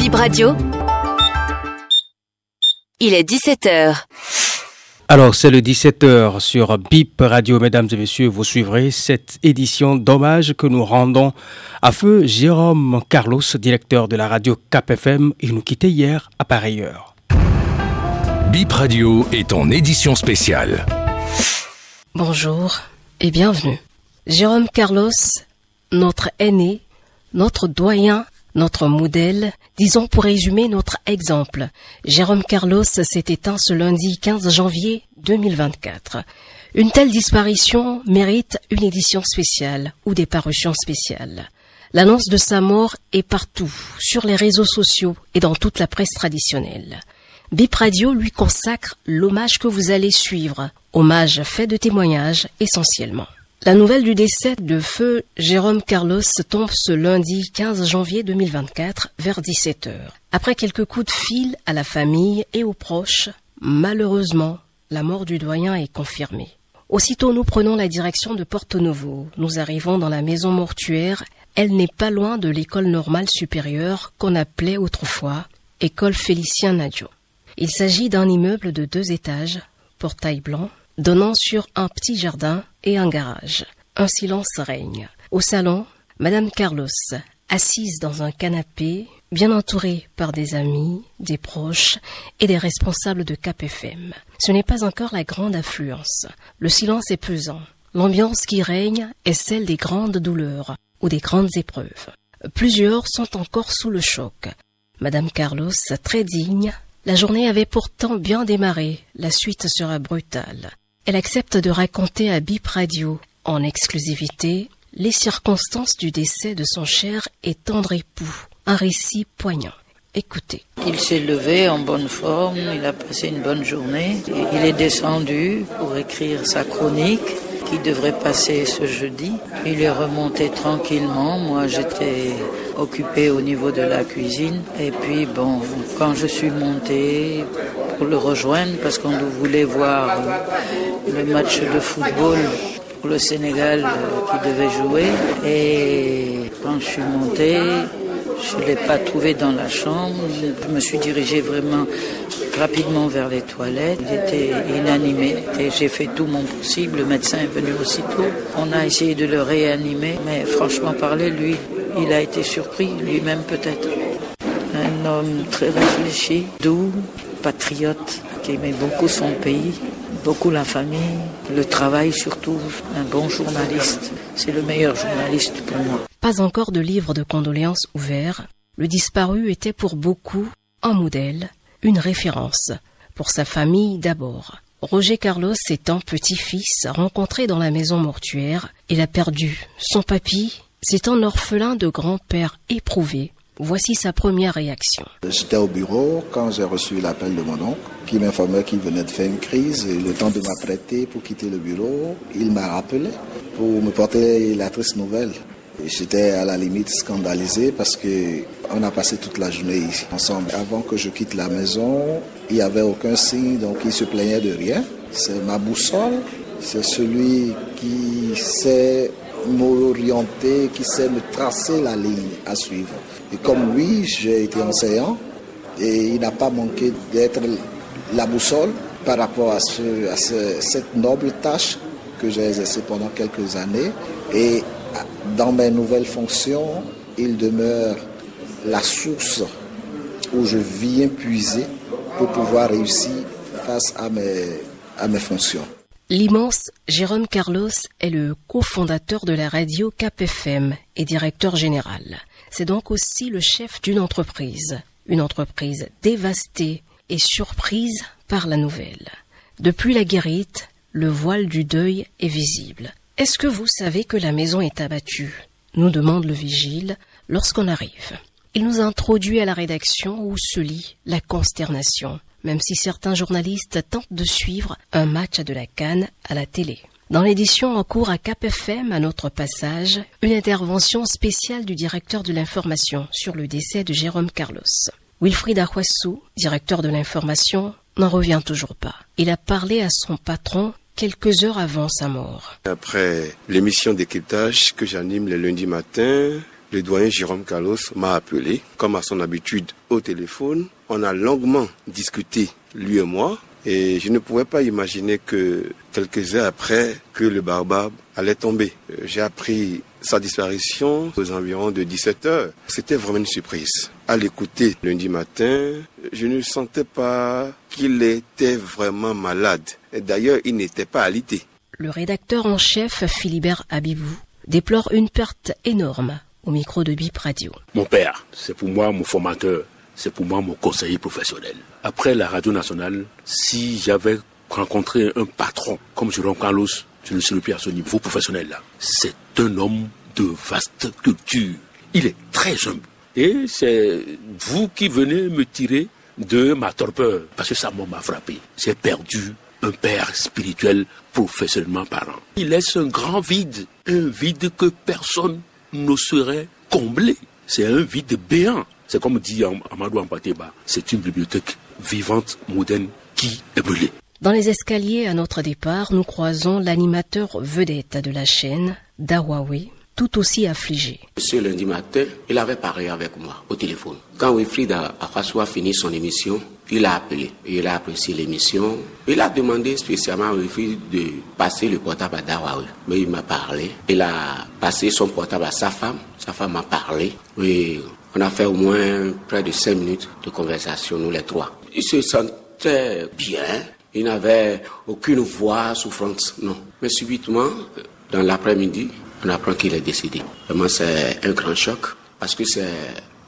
Bip Radio. Il est 17h. Alors, c'est le 17h sur BIP Radio, mesdames et messieurs. Vous suivrez cette édition d'hommage que nous rendons à feu Jérôme Carlos, directeur de la radio CapFM. Il nous quittait hier à pareille heure. BIP Radio est en édition spéciale. Bonjour et bienvenue. Jérôme Carlos, notre aîné, notre doyen, notre modèle, disons pour résumer notre exemple. Jérôme Carlos s'est éteint ce lundi 15 janvier 2024. Une telle disparition mérite une édition spéciale ou des parutions spéciales. L'annonce de sa mort est partout, sur les réseaux sociaux et dans toute la presse traditionnelle. Bip Radio lui consacre l'hommage que vous allez suivre, hommage fait de témoignages essentiellement. La nouvelle du décès de feu Jérôme Carlos tombe ce lundi 15 janvier 2024 vers 17h. Après quelques coups de fil à la famille et aux proches, malheureusement, la mort du doyen est confirmée. Aussitôt nous prenons la direction de Porto Novo. Nous arrivons dans la maison mortuaire. Elle n'est pas loin de l'école normale supérieure qu'on appelait autrefois école Félicien Nadio. Il s'agit d'un immeuble de deux étages, portail blanc, donnant sur un petit jardin et un garage. Un silence règne. Au salon, Madame Carlos, assise dans un canapé, bien entourée par des amis, des proches et des responsables de KPFM. Ce n'est pas encore la grande affluence. Le silence est pesant. L'ambiance qui règne est celle des grandes douleurs ou des grandes épreuves. Plusieurs sont encore sous le choc. Madame Carlos, très digne, la journée avait pourtant bien démarré, la suite sera brutale. Elle accepte de raconter à Bip Radio, en exclusivité, les circonstances du décès de son cher et tendre époux. Un récit poignant. Écoutez. Il s'est levé en bonne forme, il a passé une bonne journée. Il est descendu pour écrire sa chronique qui devrait passer ce jeudi. Il est remonté tranquillement. Moi, j'étais occupé au niveau de la cuisine. Et puis, bon, quand je suis monté pour le rejoindre, parce qu'on voulait voir le match de football pour le Sénégal euh, qui devait jouer. Et quand je suis monté, je ne l'ai pas trouvé dans la chambre. Je me suis dirigé vraiment rapidement vers les toilettes. Il était inanimé et j'ai fait tout mon possible. Le médecin est venu aussitôt. On a essayé de le réanimer, mais franchement parler, lui, il a été surpris, lui-même peut-être. Un homme très réfléchi, doux, patriote, qui aimait beaucoup son pays, beaucoup la famille, le travail surtout, un bon journaliste. C'est le meilleur journaliste pour moi. Pas encore de livre de condoléances ouvert, le disparu était pour beaucoup un modèle, une référence. Pour sa famille d'abord. Roger Carlos étant petit-fils rencontré dans la maison mortuaire, il a perdu son papy, c'est un orphelin de grand-père éprouvé. Voici sa première réaction. J'étais au bureau quand j'ai reçu l'appel de mon oncle qui m'informait qu'il venait de faire une crise et le temps de m'apprêter pour quitter le bureau, il m'a rappelé pour me porter la triste nouvelle. J'étais à la limite scandalisé parce que on a passé toute la journée ici ensemble. Avant que je quitte la maison, il n'y avait aucun signe, donc il se plaignait de rien. C'est ma boussole, c'est celui qui sait m'orienter, qui sait me tracer la ligne à suivre. Et comme lui, j'ai été enseignant et il n'a pas manqué d'être la boussole par rapport à, ce, à cette noble tâche que j'ai exercée pendant quelques années. Et dans mes nouvelles fonctions, il demeure la source où je viens puiser pour pouvoir réussir face à mes fonctions. L'immense Jérôme Carlos est le cofondateur de la radio KPFM et directeur général. C'est donc aussi le chef d'une entreprise, une entreprise dévastée et surprise par la nouvelle. Depuis la guérite, le voile du deuil est visible. Est-ce que vous savez que la maison est abattue? Nous demande le vigile lorsqu'on arrive. Il nous introduit à la rédaction où se lit la consternation, même si certains journalistes tentent de suivre un match de la Cannes à la télé. Dans l'édition en cours à KPFM, à notre passage, une intervention spéciale du directeur de l'information sur le décès de Jérôme Carlos. Wilfried Ahuassou, directeur de l'information, n'en revient toujours pas. Il a parlé à son patron quelques heures avant sa mort. Après l'émission d'équitage que j'anime le lundi matin, le doyen Jérôme Carlos m'a appelé, comme à son habitude, au téléphone. On a longuement discuté, lui et moi, et je ne pouvais pas imaginer que quelques heures après que le barbare allait tomber. J'ai appris sa disparition aux environs de 17 heures. C'était vraiment une surprise. À l'écouter lundi matin, je ne sentais pas qu'il était vraiment malade. D'ailleurs, il n'était pas alité. Le rédacteur en chef, Philibert Abibou, déplore une perte énorme au micro de Bip Radio. Mon père, c'est pour moi mon formateur c'est pour moi mon conseiller professionnel. Après la radio nationale, si j'avais rencontré un patron comme Jérôme Carlos, je ne serais plus à ce niveau professionnel-là. C'est un homme de vaste culture. Il est très humble. Et c'est vous qui venez me tirer de ma torpeur, parce que ça m'a frappé. J'ai perdu un père spirituel professionnellement parlant. Il laisse un grand vide, un vide que personne n'oserait combler. C'est un vide béant. C'est comme dit Amadou Ampateba, c'est une bibliothèque vivante, moderne, qui est brûlée. Dans les escaliers à notre départ, nous croisons l'animateur vedette de la chaîne, Dawawe, tout aussi affligé. Ce lundi matin, il avait parlé avec moi au téléphone. Quand Wilfried a, a fini son émission, il a appelé. Il a apprécié l'émission. Il a demandé spécialement à Wilfried de passer le portable à Dawawe. Mais il m'a parlé. Il a passé son portable à sa femme. Sa femme m'a parlé. Oui, on a fait au moins près de cinq minutes de conversation, nous les trois. Il se sentait bien. Il n'avait aucune voix souffrante, non. Mais subitement, dans l'après-midi, on apprend qu'il est décédé. Vraiment, c'est un grand choc parce que c'est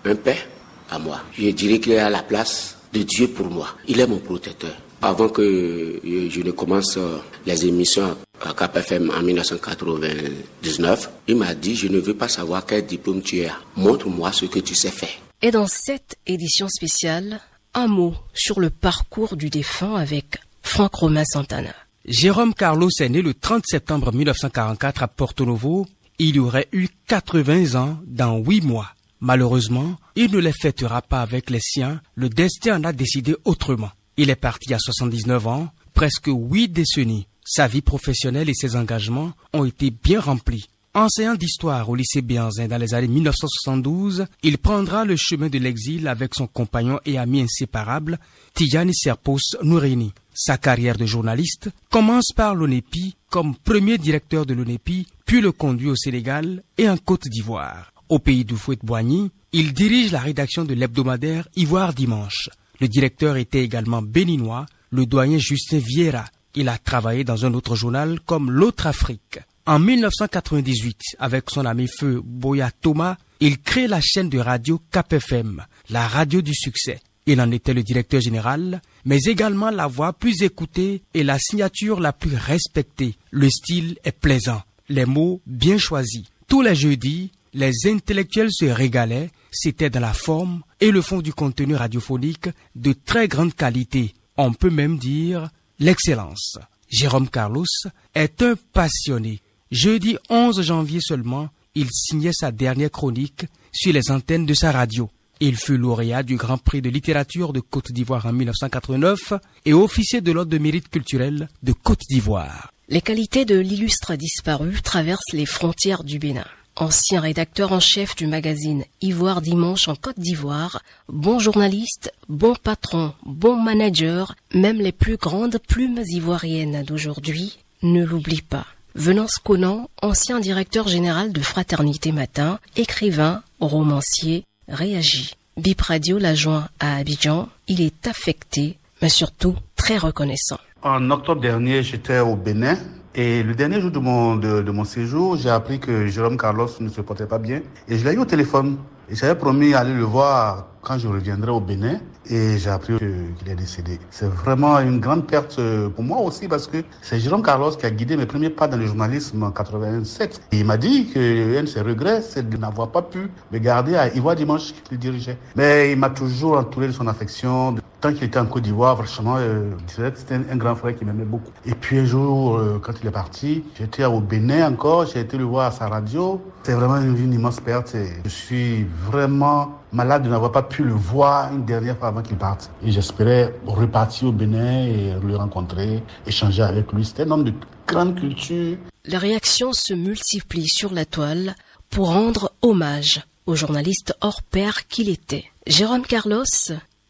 un père à moi. Je dirais qu'il est à la place de Dieu pour moi. Il est mon protecteur. Avant que je ne commence les émissions à KPFM en 1999, il m'a dit, je ne veux pas savoir quel diplôme tu as. Montre-moi ce que tu sais faire. Et dans cette édition spéciale, un mot sur le parcours du défunt avec Franck Romain Santana. Jérôme Carlos est né le 30 septembre 1944 à Porto Novo. Il aurait eu 80 ans dans 8 mois. Malheureusement, il ne les fêtera pas avec les siens. Le destin en a décidé autrement. Il est parti à 79 ans, presque 8 décennies. Sa vie professionnelle et ses engagements ont été bien remplis. Enseignant d'histoire au lycée Bianzin dans les années 1972, il prendra le chemin de l'exil avec son compagnon et ami inséparable, Tijani Serpos Nourini. Sa carrière de journaliste commence par l'ONEPI comme premier directeur de l'ONEPI, puis le conduit au Sénégal et en Côte d'Ivoire. Au pays du Fouet-Boigny, il dirige la rédaction de l'hebdomadaire Ivoire Dimanche. Le directeur était également béninois, le doyen Justin Vieira. Il a travaillé dans un autre journal comme L'autre Afrique. En 1998, avec son ami feu Boya Thomas, il crée la chaîne de radio KPFM, la radio du succès. Il en était le directeur général, mais également la voix plus écoutée et la signature la plus respectée. Le style est plaisant, les mots bien choisis. Tous les jeudis, les intellectuels se régalaient, c'était dans la forme et le fond du contenu radiophonique de très grande qualité. On peut même dire l'excellence. Jérôme Carlos est un passionné. Jeudi 11 janvier seulement, il signait sa dernière chronique sur les antennes de sa radio. Il fut lauréat du Grand Prix de littérature de Côte d'Ivoire en 1989 et officier de l'Ordre de mérite culturel de Côte d'Ivoire. Les qualités de l'illustre disparu traversent les frontières du Bénin. Ancien rédacteur en chef du magazine Ivoire Dimanche en Côte d'Ivoire, bon journaliste, bon patron, bon manager, même les plus grandes plumes ivoiriennes d'aujourd'hui ne l'oublient pas. Venance Conan, ancien directeur général de Fraternité Matin, écrivain, romancier, réagit. Bip Radio l'a joint à Abidjan. Il est affecté, mais surtout très reconnaissant. En octobre dernier, j'étais au Bénin. Et le dernier jour de mon, de, mon séjour, j'ai appris que Jérôme Carlos ne se portait pas bien. Et je l'ai eu au téléphone. J'avais promis d'aller le voir quand je reviendrai au Bénin et j'ai appris qu'il est décédé. C'est vraiment une grande perte pour moi aussi parce que c'est Jérôme Carlos qui a guidé mes premiers pas dans le journalisme en 87. Et il m'a dit que un de ses regrets, c'est de n'avoir pas pu me garder à Ivoire Dimanche qu'il dirigeait. Mais il m'a toujours entouré de son affection. Tant qu'il était en Côte d'Ivoire, franchement, euh, c'était un, grand frère qui m'aimait beaucoup. Et puis un jour, euh, quand il est parti, j'étais au Bénin encore, j'ai été le voir à sa radio. C'est vraiment une, immense perte. Et je suis vraiment malade de n'avoir pas pu le voir une dernière fois avant qu'il parte. Et j'espérais repartir au Bénin et le rencontrer, échanger avec lui. C'était un homme de grande culture. Les réactions se multiplient sur la toile pour rendre hommage au journaliste hors pair qu'il était. Jérôme Carlos,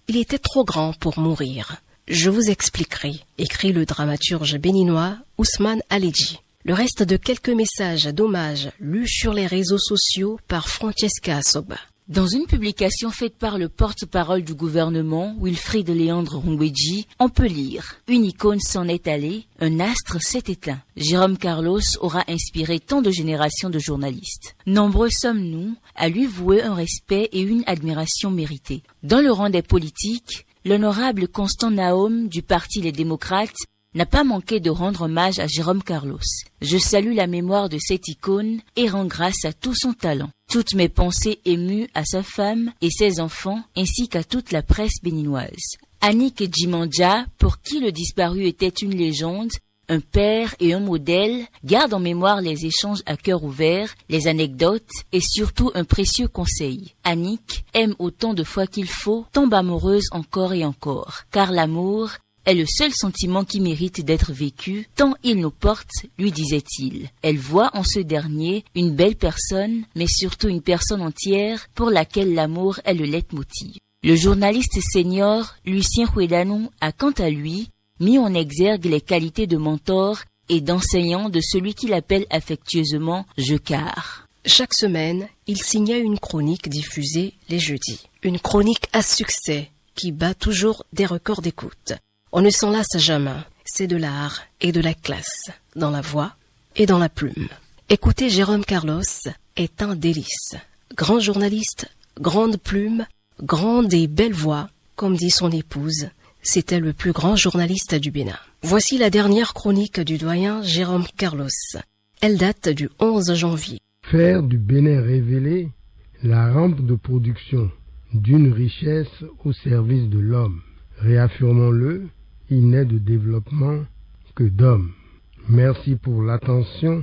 il était trop grand pour mourir. Je vous expliquerai, écrit le dramaturge béninois Ousmane Aledji. Le reste de quelques messages d'hommage lus sur les réseaux sociaux par Francesca Soba. Dans une publication faite par le porte-parole du gouvernement, Wilfried Léandre Rungweji, on peut lire Une icône s'en est allée, un astre s'est éteint. Jérôme Carlos aura inspiré tant de générations de journalistes. Nombreux sommes-nous à lui vouer un respect et une admiration méritée. Dans le rang des politiques, l'honorable Constant Naum du Parti Les Démocrates n'a pas manqué de rendre hommage à Jérôme Carlos. Je salue la mémoire de cette icône et rends grâce à tout son talent. Toutes mes pensées émues à sa femme et ses enfants, ainsi qu'à toute la presse béninoise. Annick Djimandja, pour qui le disparu était une légende, un père et un modèle, garde en mémoire les échanges à cœur ouvert, les anecdotes et surtout un précieux conseil. Annick aime autant de fois qu'il faut, tombe amoureuse encore et encore, car l'amour est le seul sentiment qui mérite d'être vécu, tant il nous porte, lui disait-il. Elle voit en ce dernier une belle personne, mais surtout une personne entière pour laquelle l'amour est le leitmotiv. Le journaliste senior Lucien Huedanou a quant à lui mis en exergue les qualités de mentor et d'enseignant de celui qu'il appelle affectueusement Jecard. Chaque semaine, il signait une chronique diffusée les jeudis. Une chronique à succès qui bat toujours des records d'écoute. On ne s'en lasse jamais. C'est de l'art et de la classe, dans la voix et dans la plume. Écouter Jérôme Carlos est un délice. Grand journaliste, grande plume, grande et belle voix, comme dit son épouse, c'était le plus grand journaliste du Bénin. Voici la dernière chronique du doyen Jérôme Carlos. Elle date du 11 janvier. Faire du Bénin révélé la rampe de production d'une richesse au service de l'homme. Réaffirmons-le, il n'est de développement que d'hommes. Merci pour l'attention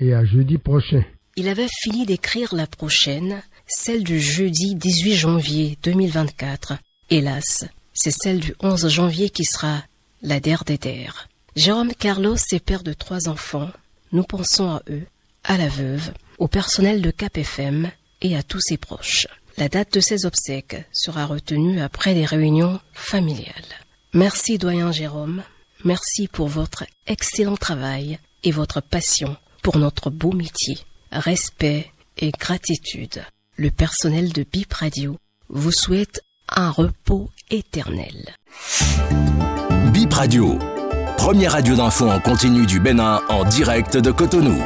et à jeudi prochain. Il avait fini d'écrire la prochaine, celle du jeudi 18 janvier 2024. Hélas, c'est celle du 11 janvier qui sera la der des der. Jérôme Carlos est père de trois enfants. Nous pensons à eux, à la veuve, au personnel de Cap FM et à tous ses proches. La date de ses obsèques sera retenue après des réunions familiales. Merci doyen Jérôme, merci pour votre excellent travail et votre passion pour notre beau métier. Respect et gratitude. Le personnel de Bip Radio vous souhaite un repos éternel. Bip Radio, première radio d'info en continu du Bénin en direct de Cotonou.